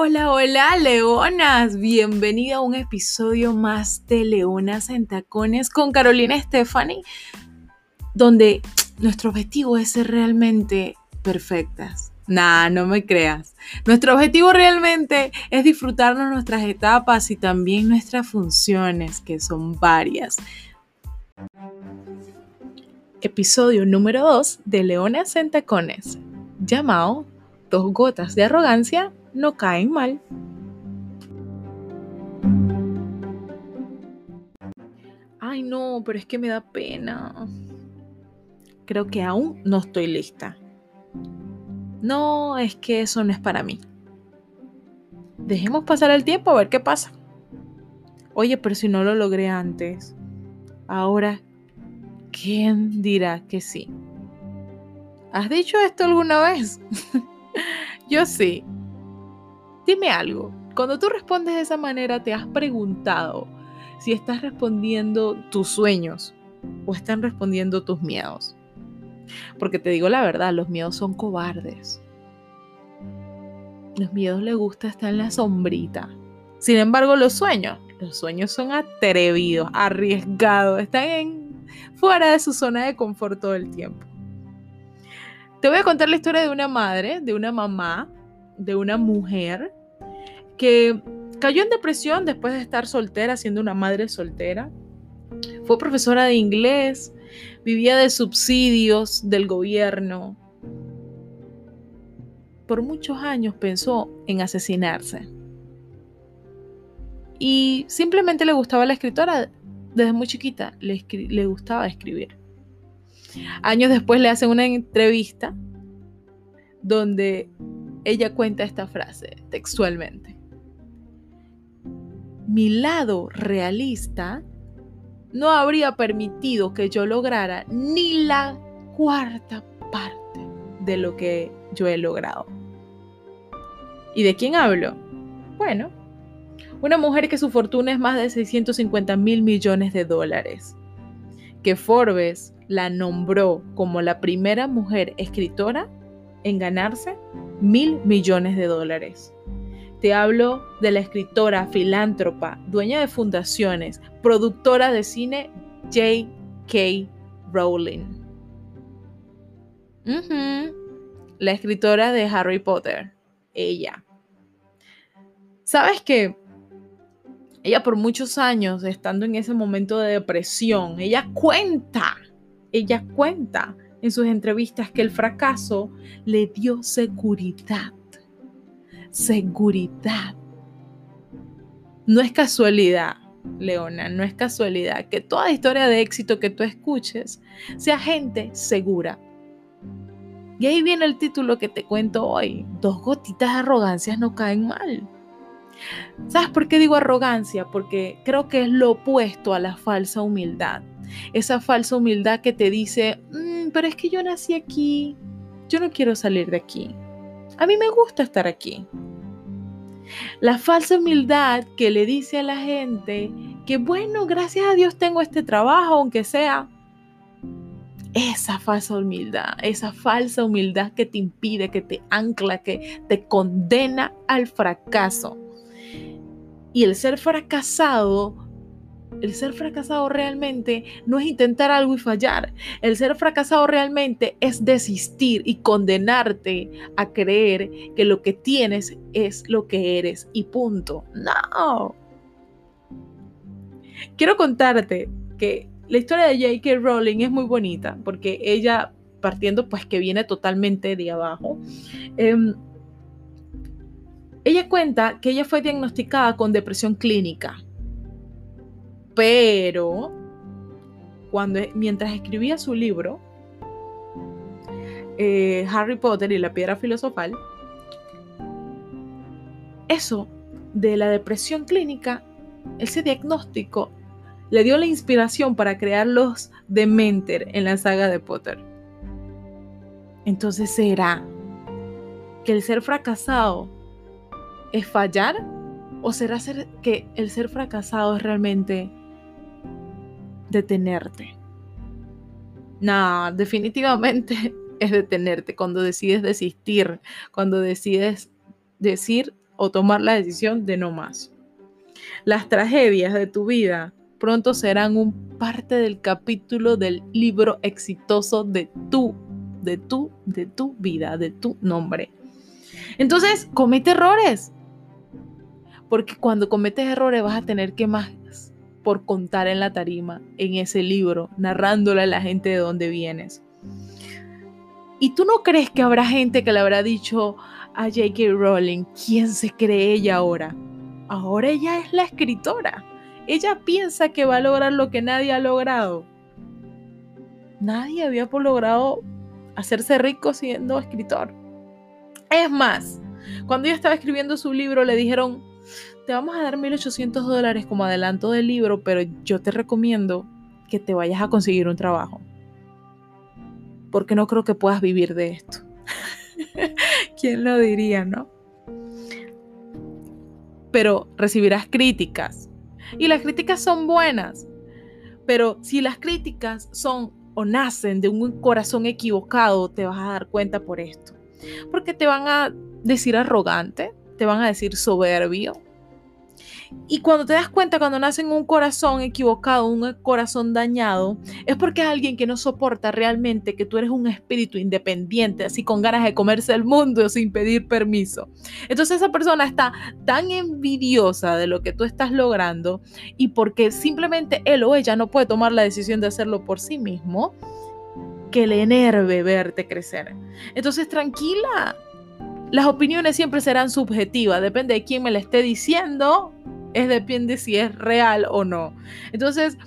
Hola, hola, leonas. Bienvenida a un episodio más de Leonas en Tacones con Carolina Stephanie, donde nuestro objetivo es ser realmente perfectas. Nah, no me creas. Nuestro objetivo realmente es disfrutarnos nuestras etapas y también nuestras funciones, que son varias. Episodio número 2 de Leonas en Tacones, llamado Dos gotas de arrogancia no caen mal. Ay, no, pero es que me da pena. Creo que aún no estoy lista. No, es que eso no es para mí. Dejemos pasar el tiempo a ver qué pasa. Oye, pero si no lo logré antes, ahora, ¿quién dirá que sí? ¿Has dicho esto alguna vez? Yo sí. Dime algo, cuando tú respondes de esa manera, ¿te has preguntado si estás respondiendo tus sueños o están respondiendo tus miedos? Porque te digo la verdad, los miedos son cobardes. Los miedos les gusta estar en la sombrita. Sin embargo, los sueños, los sueños son atrevidos, arriesgados, están fuera de su zona de confort todo el tiempo. Te voy a contar la historia de una madre, de una mamá, de una mujer que cayó en depresión después de estar soltera, siendo una madre soltera. Fue profesora de inglés, vivía de subsidios del gobierno. Por muchos años pensó en asesinarse. Y simplemente le gustaba la escritora. Desde muy chiquita le, le gustaba escribir. Años después le hacen una entrevista donde ella cuenta esta frase textualmente mi lado realista no habría permitido que yo lograra ni la cuarta parte de lo que yo he logrado. ¿Y de quién hablo? Bueno, una mujer que su fortuna es más de 650 mil millones de dólares, que Forbes la nombró como la primera mujer escritora en ganarse mil millones de dólares. Te hablo de la escritora, filántropa, dueña de fundaciones, productora de cine J.K. Rowling. La escritora de Harry Potter, ella. ¿Sabes qué? Ella por muchos años, estando en ese momento de depresión, ella cuenta, ella cuenta en sus entrevistas que el fracaso le dio seguridad seguridad. No es casualidad, Leona, no es casualidad que toda historia de éxito que tú escuches sea gente segura. Y ahí viene el título que te cuento hoy. Dos gotitas de arrogancia no caen mal. ¿Sabes por qué digo arrogancia? Porque creo que es lo opuesto a la falsa humildad. Esa falsa humildad que te dice, mm, pero es que yo nací aquí, yo no quiero salir de aquí. A mí me gusta estar aquí. La falsa humildad que le dice a la gente que, bueno, gracias a Dios tengo este trabajo, aunque sea. Esa falsa humildad, esa falsa humildad que te impide, que te ancla, que te condena al fracaso. Y el ser fracasado el ser fracasado realmente no es intentar algo y fallar. El ser fracasado realmente es desistir y condenarte a creer que lo que tienes es lo que eres y punto. No. Quiero contarte que la historia de J.K. Rowling es muy bonita porque ella, partiendo pues que viene totalmente de abajo, em, ella cuenta que ella fue diagnosticada con depresión clínica pero cuando, mientras escribía su libro, eh, Harry Potter y la piedra filosofal, eso de la depresión clínica, ese diagnóstico le dio la inspiración para crear los Dementer en la saga de Potter. Entonces, ¿será que el ser fracasado es fallar? ¿O será ser que el ser fracasado es realmente detenerte. No, definitivamente es detenerte cuando decides desistir, cuando decides decir o tomar la decisión de no más. Las tragedias de tu vida pronto serán un parte del capítulo del libro exitoso de tu, de tu, de tu vida, de tu nombre. Entonces, comete errores. Porque cuando cometes errores vas a tener que más por contar en la tarima, en ese libro, narrándole a la gente de dónde vienes. ¿Y tú no crees que habrá gente que le habrá dicho a J.K. Rowling, ¿quién se cree ella ahora? Ahora ella es la escritora. Ella piensa que va a lograr lo que nadie ha logrado. Nadie había logrado hacerse rico siendo escritor. Es más, cuando ella estaba escribiendo su libro le dijeron, te vamos a dar 1.800 dólares como adelanto del libro, pero yo te recomiendo que te vayas a conseguir un trabajo. Porque no creo que puedas vivir de esto. ¿Quién lo diría, no? Pero recibirás críticas. Y las críticas son buenas. Pero si las críticas son o nacen de un corazón equivocado, te vas a dar cuenta por esto. Porque te van a decir arrogante, te van a decir soberbio, y cuando te das cuenta, cuando nace en un corazón equivocado, un corazón dañado, es porque es alguien que no soporta realmente que tú eres un espíritu independiente, así con ganas de comerse el mundo sin pedir permiso. Entonces esa persona está tan envidiosa de lo que tú estás logrando y porque simplemente él o ella no puede tomar la decisión de hacerlo por sí mismo, que le enerve verte crecer. Entonces tranquila, las opiniones siempre serán subjetivas, depende de quién me la esté diciendo, es depende si es real o no. Entonces,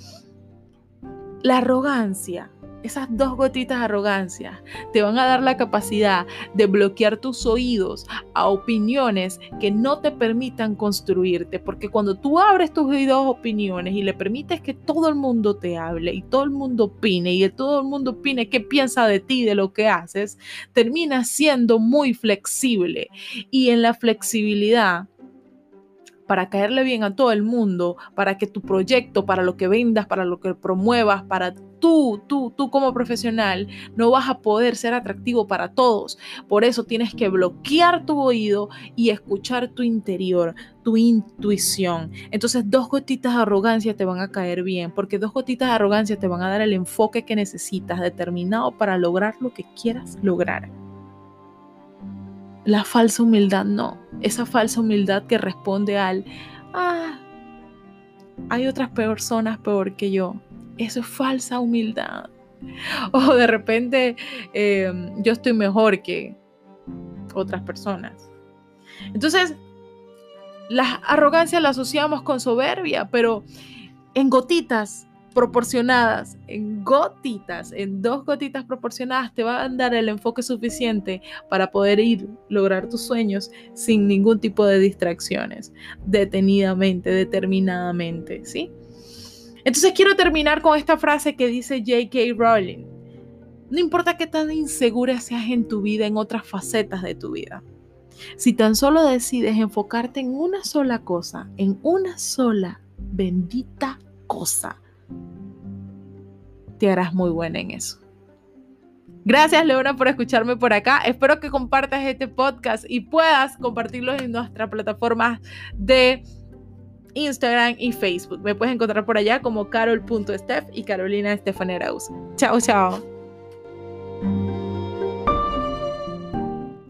la arrogancia, esas dos gotitas de arrogancia, te van a dar la capacidad de bloquear tus oídos a opiniones que no te permitan construirte, porque cuando tú abres tus oídos a opiniones y le permites que todo el mundo te hable y todo el mundo opine y todo el mundo opine qué piensa de ti, de lo que haces, terminas siendo muy flexible. Y en la flexibilidad para caerle bien a todo el mundo, para que tu proyecto, para lo que vendas, para lo que promuevas, para tú, tú, tú como profesional, no vas a poder ser atractivo para todos. Por eso tienes que bloquear tu oído y escuchar tu interior, tu intuición. Entonces dos gotitas de arrogancia te van a caer bien, porque dos gotitas de arrogancia te van a dar el enfoque que necesitas, determinado para lograr lo que quieras lograr. La falsa humildad no. Esa falsa humildad que responde al, ah, hay otras personas peor que yo. Eso es falsa humildad. O de repente em, yo estoy mejor que otras personas. Entonces, la arrogancia la asociamos con soberbia, pero en gotitas proporcionadas, en gotitas, en dos gotitas proporcionadas, te va a dar el enfoque suficiente para poder ir, lograr tus sueños sin ningún tipo de distracciones, detenidamente, determinadamente, ¿sí? Entonces quiero terminar con esta frase que dice J.K. Rowling. No importa qué tan insegura seas en tu vida, en otras facetas de tu vida. Si tan solo decides enfocarte en una sola cosa, en una sola bendita cosa, te harás muy buena en eso. Gracias, Leona, por escucharme por acá. Espero que compartas este podcast y puedas compartirlo en nuestras plataformas de Instagram y Facebook. Me puedes encontrar por allá como carol.steph y Carolina Estefaneraus. Chao, chao.